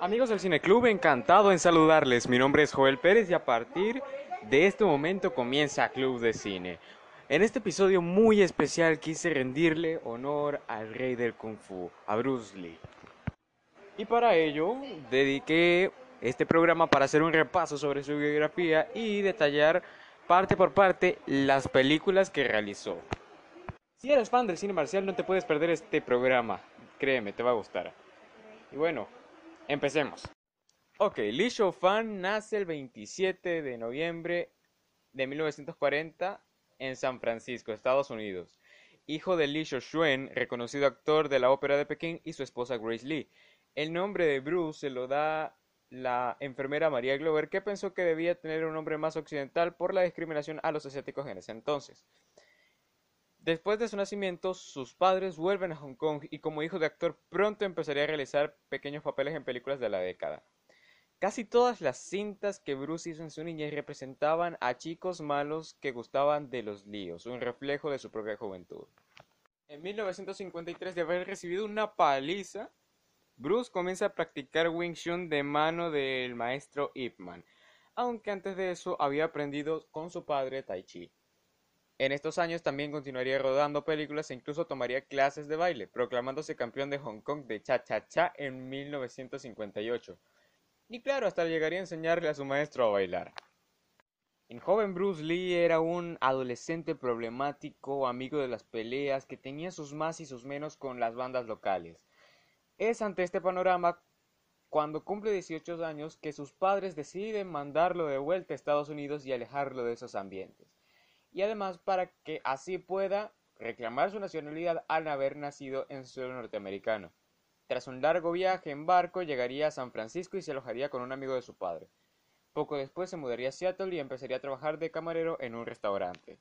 Amigos del Cine Club, encantado en saludarles. Mi nombre es Joel Pérez y a partir de este momento comienza Club de Cine. En este episodio muy especial quise rendirle honor al rey del Kung Fu, a Bruce Lee. Y para ello dediqué este programa para hacer un repaso sobre su biografía y detallar parte por parte las películas que realizó. Si eres fan del cine marcial no te puedes perder este programa, créeme, te va a gustar. Y bueno, empecemos. Ok, Li Fan nace el 27 de noviembre de 1940 en San Francisco, Estados Unidos. Hijo de Li Shuen, reconocido actor de la ópera de Pekín, y su esposa Grace Lee. El nombre de Bruce se lo da la enfermera María Glover, que pensó que debía tener un nombre más occidental por la discriminación a los asiáticos en ese entonces. Después de su nacimiento, sus padres vuelven a Hong Kong y como hijo de actor pronto empezaría a realizar pequeños papeles en películas de la década. Casi todas las cintas que Bruce hizo en su niñez representaban a chicos malos que gustaban de los líos, un reflejo de su propia juventud. En 1953, de haber recibido una paliza, Bruce comienza a practicar Wing Chun de mano del maestro Ip Man, aunque antes de eso había aprendido con su padre Tai Chi. En estos años también continuaría rodando películas e incluso tomaría clases de baile, proclamándose campeón de Hong Kong de cha-cha-cha en 1958. Y claro, hasta llegaría a enseñarle a su maestro a bailar. El joven Bruce Lee era un adolescente problemático, amigo de las peleas, que tenía sus más y sus menos con las bandas locales. Es ante este panorama, cuando cumple 18 años, que sus padres deciden mandarlo de vuelta a Estados Unidos y alejarlo de esos ambientes y además para que así pueda reclamar su nacionalidad al haber nacido en suelo norteamericano. Tras un largo viaje en barco llegaría a San Francisco y se alojaría con un amigo de su padre. Poco después se mudaría a Seattle y empezaría a trabajar de camarero en un restaurante.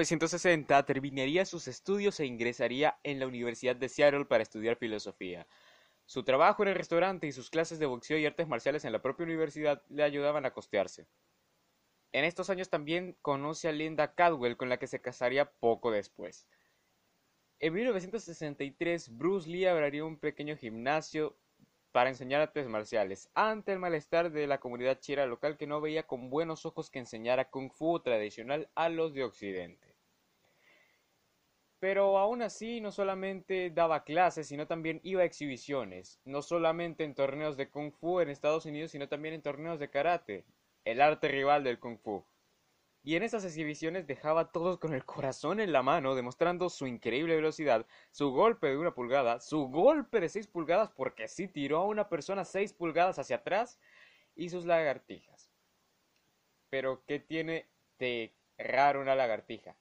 1960 terminaría sus estudios e ingresaría en la Universidad de Seattle para estudiar filosofía. Su trabajo en el restaurante y sus clases de boxeo y artes marciales en la propia universidad le ayudaban a costearse. En estos años también conoce a Linda Cadwell, con la que se casaría poco después. En 1963, Bruce Lee abriría un pequeño gimnasio para enseñar artes marciales, ante el malestar de la comunidad china local que no veía con buenos ojos que enseñara kung fu tradicional a los de Occidente. Pero aún así no solamente daba clases, sino también iba a exhibiciones, no solamente en torneos de kung fu en Estados Unidos, sino también en torneos de karate, el arte rival del kung fu y en esas exhibiciones dejaba a todos con el corazón en la mano, demostrando su increíble velocidad, su golpe de una pulgada, su golpe de seis pulgadas, porque sí tiró a una persona seis pulgadas hacia atrás, y sus lagartijas. Pero, ¿qué tiene de raro una lagartija?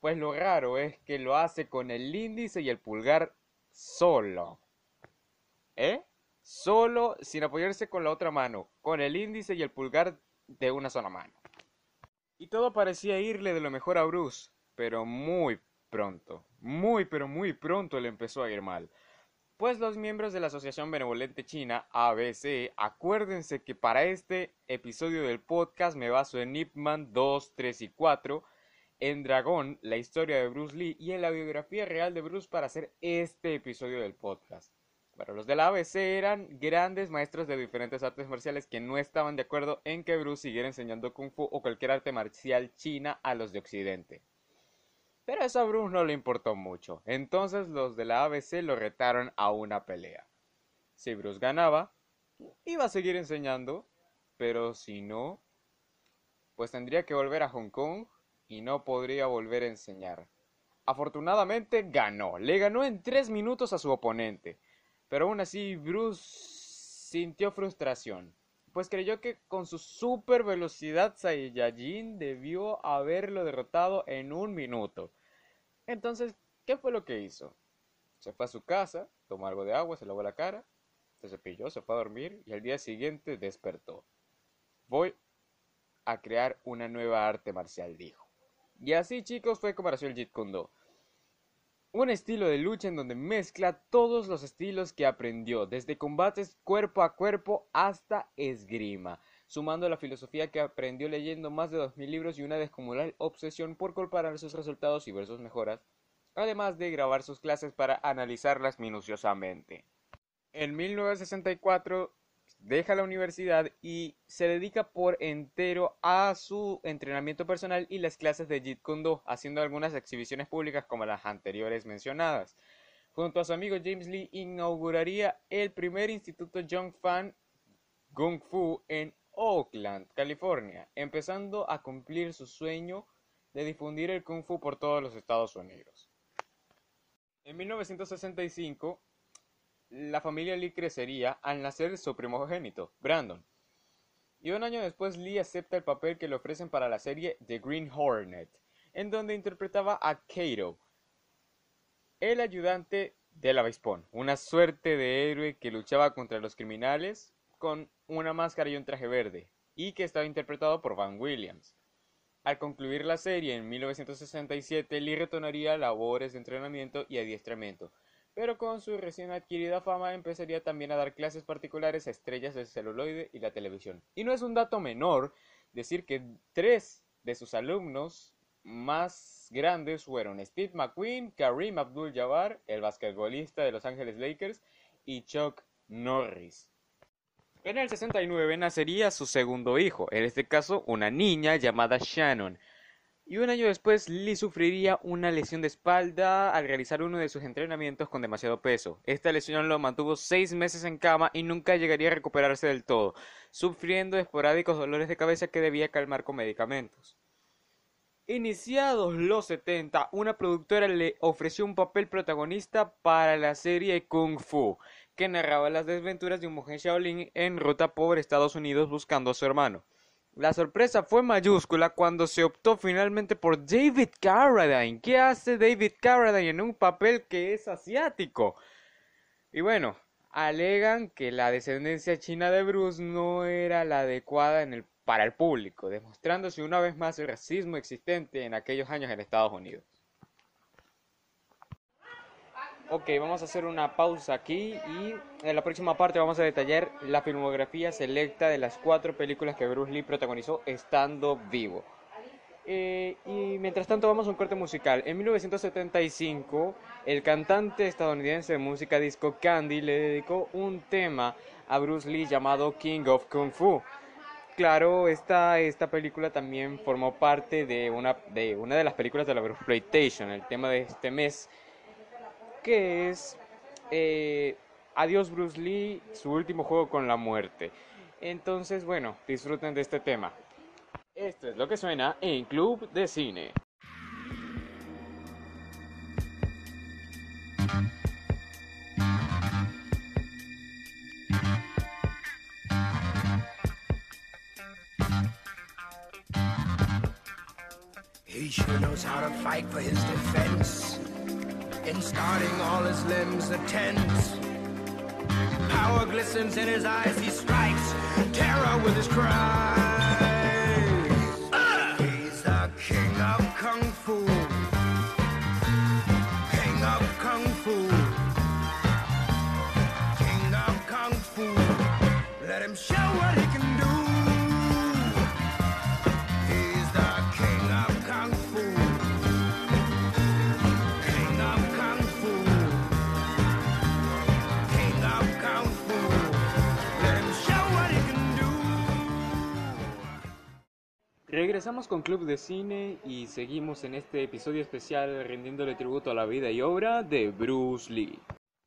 Pues lo raro es que lo hace con el índice y el pulgar solo. ¿Eh? Solo, sin apoyarse con la otra mano, con el índice y el pulgar de una sola mano. Y todo parecía irle de lo mejor a Bruce, pero muy pronto, muy pero muy pronto le empezó a ir mal. Pues los miembros de la Asociación Benevolente China, ABC, acuérdense que para este episodio del podcast me baso en Nipman 2, 3 y 4, en Dragón, la historia de Bruce Lee y en la biografía real de Bruce para hacer este episodio del podcast. Pero los de la ABC eran grandes maestros de diferentes artes marciales que no estaban de acuerdo en que Bruce siguiera enseñando Kung Fu o cualquier arte marcial china a los de Occidente. Pero eso a Bruce no le importó mucho, entonces los de la ABC lo retaron a una pelea. Si Bruce ganaba, iba a seguir enseñando, pero si no, pues tendría que volver a Hong Kong y no podría volver a enseñar. Afortunadamente ganó, le ganó en tres minutos a su oponente pero aún así, Bruce sintió frustración, pues creyó que con su super velocidad Saiyajin debió haberlo derrotado en un minuto. Entonces, ¿qué fue lo que hizo? Se fue a su casa, tomó algo de agua, se lavó la cara se cepilló, se fue a dormir y al día siguiente despertó. Voy a crear una nueva arte marcial, dijo. Y así, chicos, fue como nació el Jeet Kune Do. Un estilo de lucha en donde mezcla todos los estilos que aprendió, desde combates cuerpo a cuerpo hasta esgrima, sumando la filosofía que aprendió leyendo más de 2.000 libros y una descomunal obsesión por comparar sus resultados y ver sus mejoras, además de grabar sus clases para analizarlas minuciosamente. En 1964 deja la universidad y se dedica por entero a su entrenamiento personal y las clases de Jeet Kune Do, haciendo algunas exhibiciones públicas como las anteriores mencionadas. Junto a su amigo James Lee inauguraría el primer instituto Jung Fan Kung Fu en Oakland, California, empezando a cumplir su sueño de difundir el Kung Fu por todos los Estados Unidos. En 1965, la familia Lee crecería al nacer su primogénito, Brandon. Y un año después Lee acepta el papel que le ofrecen para la serie The Green Hornet, en donde interpretaba a Kato, el ayudante del avispón, una suerte de héroe que luchaba contra los criminales con una máscara y un traje verde, y que estaba interpretado por Van Williams. Al concluir la serie en 1967, Lee retornaría a labores de entrenamiento y adiestramiento, pero con su recién adquirida fama empezaría también a dar clases particulares a estrellas del celuloide y la televisión. Y no es un dato menor decir que tres de sus alumnos más grandes fueron Steve McQueen, Kareem Abdul-Jabbar, el basquetbolista de Los Ángeles Lakers, y Chuck Norris. En el 69 nacería su segundo hijo, en este caso una niña llamada Shannon, y un año después Lee sufriría una lesión de espalda al realizar uno de sus entrenamientos con demasiado peso. Esta lesión lo mantuvo seis meses en cama y nunca llegaría a recuperarse del todo, sufriendo esporádicos dolores de cabeza que debía calmar con medicamentos. Iniciados los 70, una productora le ofreció un papel protagonista para la serie Kung Fu, que narraba las desventuras de un mujer Shaolin en ruta por Estados Unidos buscando a su hermano. La sorpresa fue mayúscula cuando se optó finalmente por David Carradine. ¿Qué hace David Carradine en un papel que es asiático? Y bueno, alegan que la descendencia china de Bruce no era la adecuada para el público, demostrándose una vez más el racismo existente en aquellos años en Estados Unidos. Ok, vamos a hacer una pausa aquí y en la próxima parte vamos a detallar la filmografía selecta de las cuatro películas que Bruce Lee protagonizó estando vivo. Eh, y mientras tanto vamos a un corte musical. En 1975, el cantante estadounidense de música disco Candy le dedicó un tema a Bruce Lee llamado King of Kung Fu. Claro, esta, esta película también formó parte de una, de una de las películas de la Bruce PlayStation, el tema de este mes que es eh, Adiós Bruce Lee, su último juego con la muerte. Entonces, bueno, disfruten de este tema. Esto es lo que suena en Club de Cine. He sure knows how to fight for his defense. In starting all his limbs are tense. Power glistens in his eyes, he strikes terror with his cries. He's the king of kung fu. King of kung fu. King of kung fu. Let him show what he can Regresamos con Club de Cine y seguimos en este episodio especial rindiéndole tributo a la vida y obra de Bruce Lee.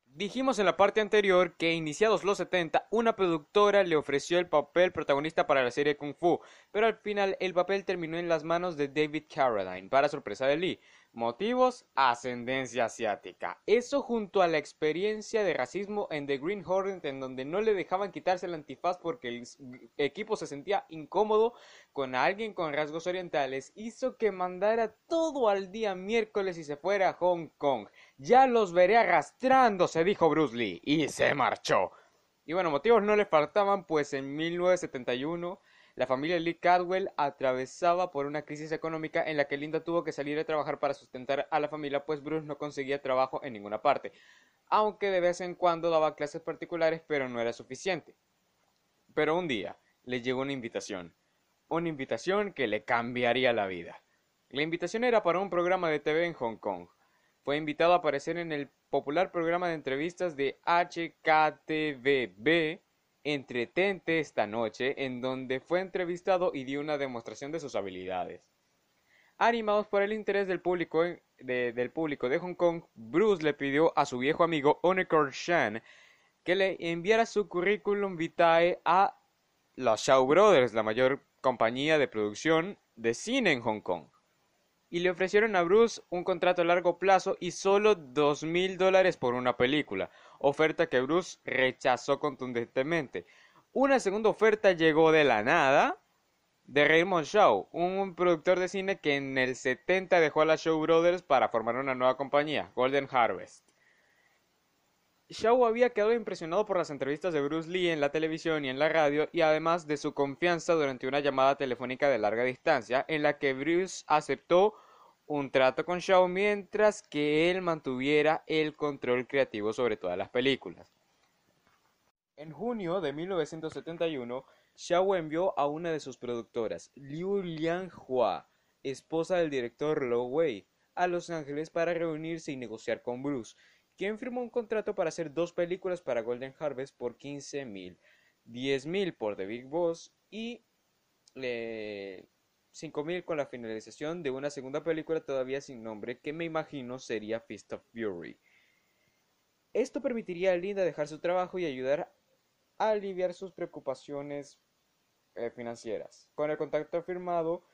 Dijimos en la parte anterior que iniciados los 70 una productora le ofreció el papel protagonista para la serie Kung Fu, pero al final el papel terminó en las manos de David Carradine, para sorpresa de Lee. Motivos, ascendencia asiática. Eso junto a la experiencia de racismo en The Green Hornet en donde no le dejaban quitarse el antifaz porque el equipo se sentía incómodo con alguien con rasgos orientales, hizo que mandara todo al día miércoles y se fuera a Hong Kong. Ya los veré arrastrándose, dijo Bruce Lee, y se marchó. Y bueno, motivos no le faltaban, pues en 1971 la familia Lee Cadwell atravesaba por una crisis económica en la que Linda tuvo que salir a trabajar para sustentar a la familia, pues Bruce no conseguía trabajo en ninguna parte, aunque de vez en cuando daba clases particulares, pero no era suficiente. Pero un día le llegó una invitación, una invitación que le cambiaría la vida. La invitación era para un programa de TV en Hong Kong. Fue invitado a aparecer en el popular programa de entrevistas de HKTVB Entretente esta noche, en donde fue entrevistado y dio una demostración de sus habilidades. Animados por el interés del público de, del público de Hong Kong, Bruce le pidió a su viejo amigo Onekor Shan que le enviara su currículum vitae a los Shaw Brothers, la mayor compañía de producción de cine en Hong Kong. Y le ofrecieron a Bruce un contrato a largo plazo y solo dos mil dólares por una película, oferta que Bruce rechazó contundentemente. Una segunda oferta llegó de la nada de Raymond Shaw, un productor de cine que en el 70 dejó a la Shaw Brothers para formar una nueva compañía, Golden Harvest. Shaw había quedado impresionado por las entrevistas de Bruce Lee en la televisión y en la radio y además de su confianza durante una llamada telefónica de larga distancia en la que Bruce aceptó un trato con Shaw mientras que él mantuviera el control creativo sobre todas las películas. En junio de 1971, Shaw envió a una de sus productoras, Liu Lianhua, esposa del director Lo Wei, a Los Ángeles para reunirse y negociar con Bruce, quien firmó un contrato para hacer dos películas para Golden Harvest por 15 mil, 10 mil por The Big Boss y eh, 5.000 con la finalización de una segunda película todavía sin nombre que me imagino sería Fist of Fury. Esto permitiría a Linda dejar su trabajo y ayudar a aliviar sus preocupaciones eh, financieras. Con el contacto firmado,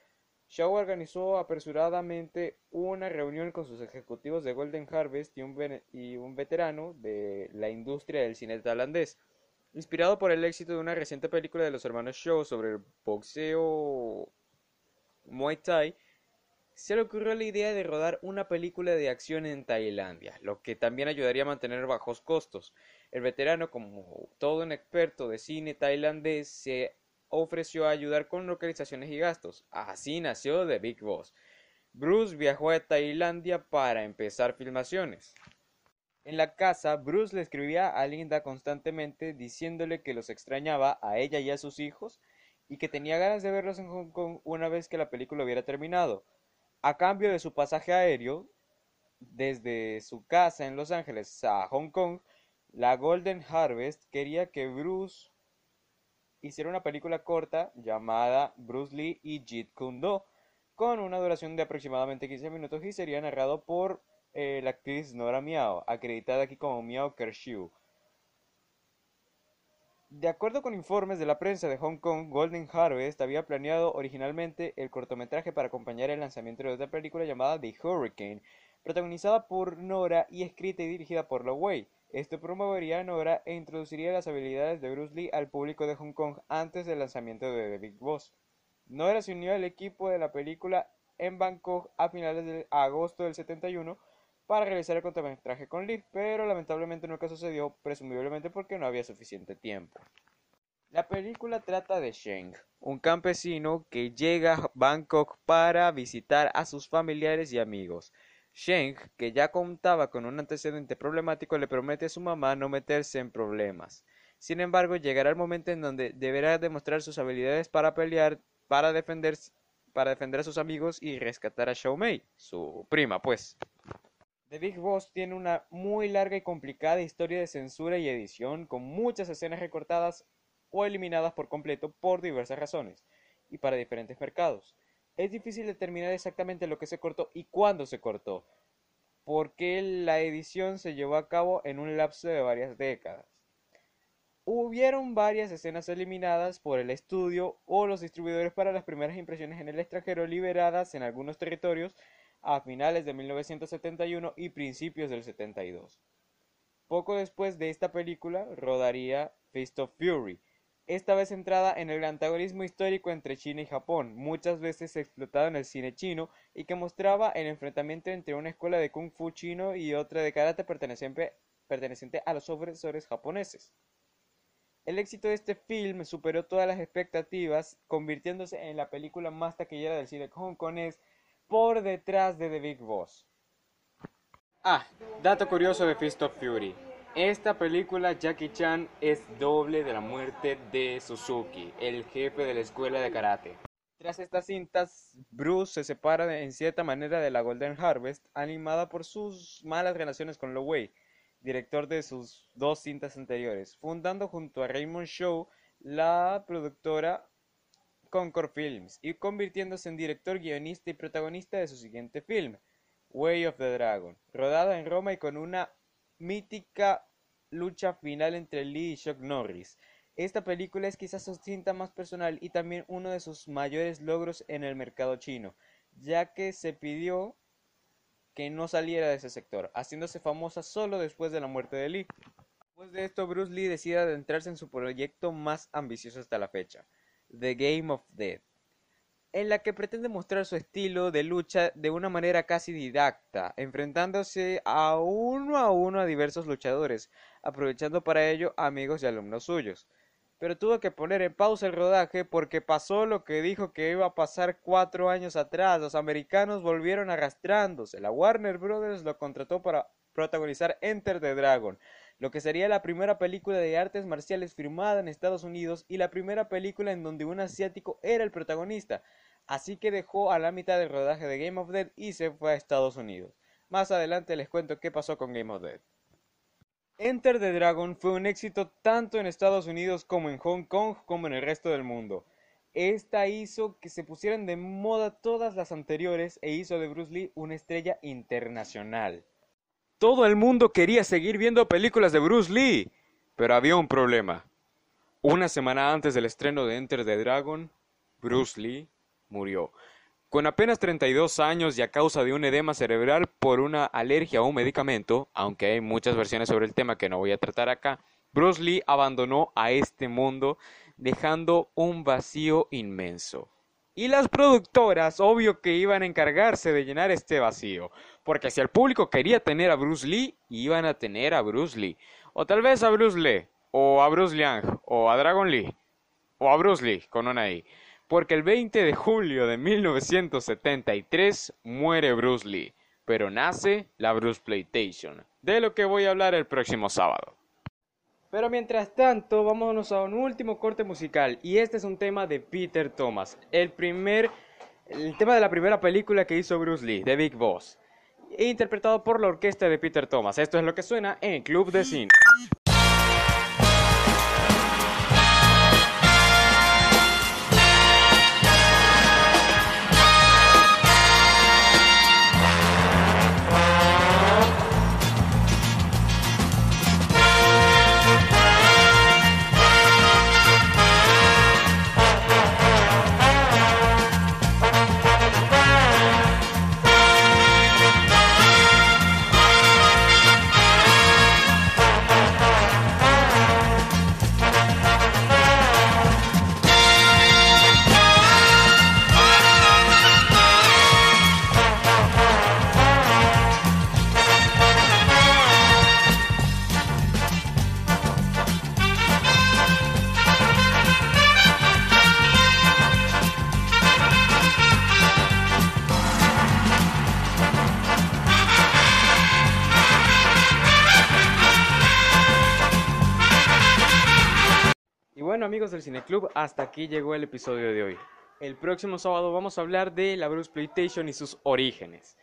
Shaw organizó apresuradamente una reunión con sus ejecutivos de Golden Harvest y un, y un veterano de la industria del cine tailandés. Inspirado por el éxito de una reciente película de los hermanos Shaw sobre el boxeo Muay Thai, se le ocurrió la idea de rodar una película de acción en Tailandia, lo que también ayudaría a mantener bajos costos. El veterano, como todo un experto de cine tailandés, se ofreció a ayudar con localizaciones y gastos. Así nació The Big Boss. Bruce viajó a Tailandia para empezar filmaciones. En la casa, Bruce le escribía a Linda constantemente diciéndole que los extrañaba a ella y a sus hijos y que tenía ganas de verlos en Hong Kong una vez que la película hubiera terminado. A cambio de su pasaje aéreo, desde su casa en Los Ángeles a Hong Kong, la Golden Harvest quería que Bruce hiciera una película corta llamada Bruce Lee y Jeet Kune Do, con una duración de aproximadamente 15 minutos y sería narrado por eh, la actriz Nora Miao, acreditada aquí como Miao Kershaw. De acuerdo con informes de la prensa de Hong Kong, Golden Harvest había planeado originalmente el cortometraje para acompañar el lanzamiento de otra película llamada The Hurricane, protagonizada por Nora y escrita y dirigida por Lo Wei. Esto promovería a Nora e introduciría las habilidades de Bruce Lee al público de Hong Kong antes del lanzamiento de The Big Boss. Nora se unió al equipo de la película en Bangkok a finales de agosto del 71 para realizar el cortometraje con Lee, pero lamentablemente nunca sucedió, presumiblemente porque no había suficiente tiempo. La película trata de Sheng, un campesino que llega a Bangkok para visitar a sus familiares y amigos. Sheng, que ya contaba con un antecedente problemático, le promete a su mamá no meterse en problemas. Sin embargo, llegará el momento en donde deberá demostrar sus habilidades para pelear, para defender, para defender a sus amigos y rescatar a Xiao Mei, su prima, pues. The Big Boss tiene una muy larga y complicada historia de censura y edición, con muchas escenas recortadas o eliminadas por completo por diversas razones, y para diferentes mercados. Es difícil determinar exactamente lo que se cortó y cuándo se cortó, porque la edición se llevó a cabo en un lapso de varias décadas. Hubieron varias escenas eliminadas por el estudio o los distribuidores para las primeras impresiones en el extranjero liberadas en algunos territorios a finales de 1971 y principios del 72. Poco después de esta película rodaría Fist of Fury, esta vez centrada en el antagonismo histórico entre China y Japón, muchas veces explotado en el cine chino y que mostraba el enfrentamiento entre una escuela de kung fu chino y otra de karate perteneciente, a los opresores japoneses. El éxito de este film superó todas las expectativas, convirtiéndose en la película más taquillera del cine hongkonés por detrás de The Big Boss. Ah, dato curioso de Fist of Fury. Esta película Jackie Chan es doble de la muerte de Suzuki, el jefe de la escuela de karate. Tras estas cintas, Bruce se separa en cierta manera de la Golden Harvest, animada por sus malas relaciones con Lo director de sus dos cintas anteriores, fundando junto a Raymond Shaw la productora Concord Films y convirtiéndose en director, guionista y protagonista de su siguiente film, Way of the Dragon, rodada en Roma y con una mítica lucha final entre Lee y Chuck Norris. Esta película es quizás su cinta más personal y también uno de sus mayores logros en el mercado chino, ya que se pidió que no saliera de ese sector, haciéndose famosa solo después de la muerte de Lee. Después de esto, Bruce Lee decide adentrarse en su proyecto más ambicioso hasta la fecha, The Game of Death, en la que pretende mostrar su estilo de lucha de una manera casi didacta, enfrentándose a uno a uno a diversos luchadores, aprovechando para ello amigos y alumnos suyos pero tuvo que poner en pausa el rodaje porque pasó lo que dijo que iba a pasar cuatro años atrás. Los americanos volvieron arrastrándose. La Warner Brothers lo contrató para protagonizar Enter the Dragon, lo que sería la primera película de artes marciales firmada en Estados Unidos y la primera película en donde un asiático era el protagonista. Así que dejó a la mitad del rodaje de Game of Dead y se fue a Estados Unidos. Más adelante les cuento qué pasó con Game of Dead. Enter the Dragon fue un éxito tanto en Estados Unidos como en Hong Kong como en el resto del mundo. Esta hizo que se pusieran de moda todas las anteriores e hizo de Bruce Lee una estrella internacional. Todo el mundo quería seguir viendo películas de Bruce Lee, pero había un problema. Una semana antes del estreno de Enter the Dragon, Bruce Lee murió. Con apenas 32 años y a causa de un edema cerebral por una alergia a un medicamento, aunque hay muchas versiones sobre el tema que no voy a tratar acá, Bruce Lee abandonó a este mundo dejando un vacío inmenso. Y las productoras, obvio que iban a encargarse de llenar este vacío, porque si el público quería tener a Bruce Lee, iban a tener a Bruce Lee, o tal vez a Bruce Lee, o a Bruce Liang, o a Dragon Lee, o a Bruce Lee con una I porque el 20 de julio de 1973 muere Bruce Lee, pero nace la Bruce PlayStation, de lo que voy a hablar el próximo sábado. Pero mientras tanto, vámonos a un último corte musical, y este es un tema de Peter Thomas, el primer, el tema de la primera película que hizo Bruce Lee, The Big Boss, interpretado por la orquesta de Peter Thomas. Esto es lo que suena en Club de Cine. Amigos del Cineclub, hasta aquí llegó el episodio de hoy. El próximo sábado vamos a hablar de la Bruce PlayStation y sus orígenes.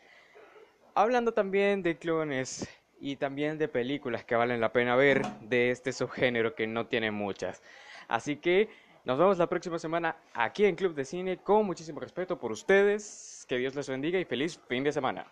Hablando también de clones y también de películas que valen la pena ver de este subgénero que no tiene muchas. Así que nos vemos la próxima semana aquí en Club de Cine con muchísimo respeto por ustedes. Que Dios les bendiga y feliz fin de semana.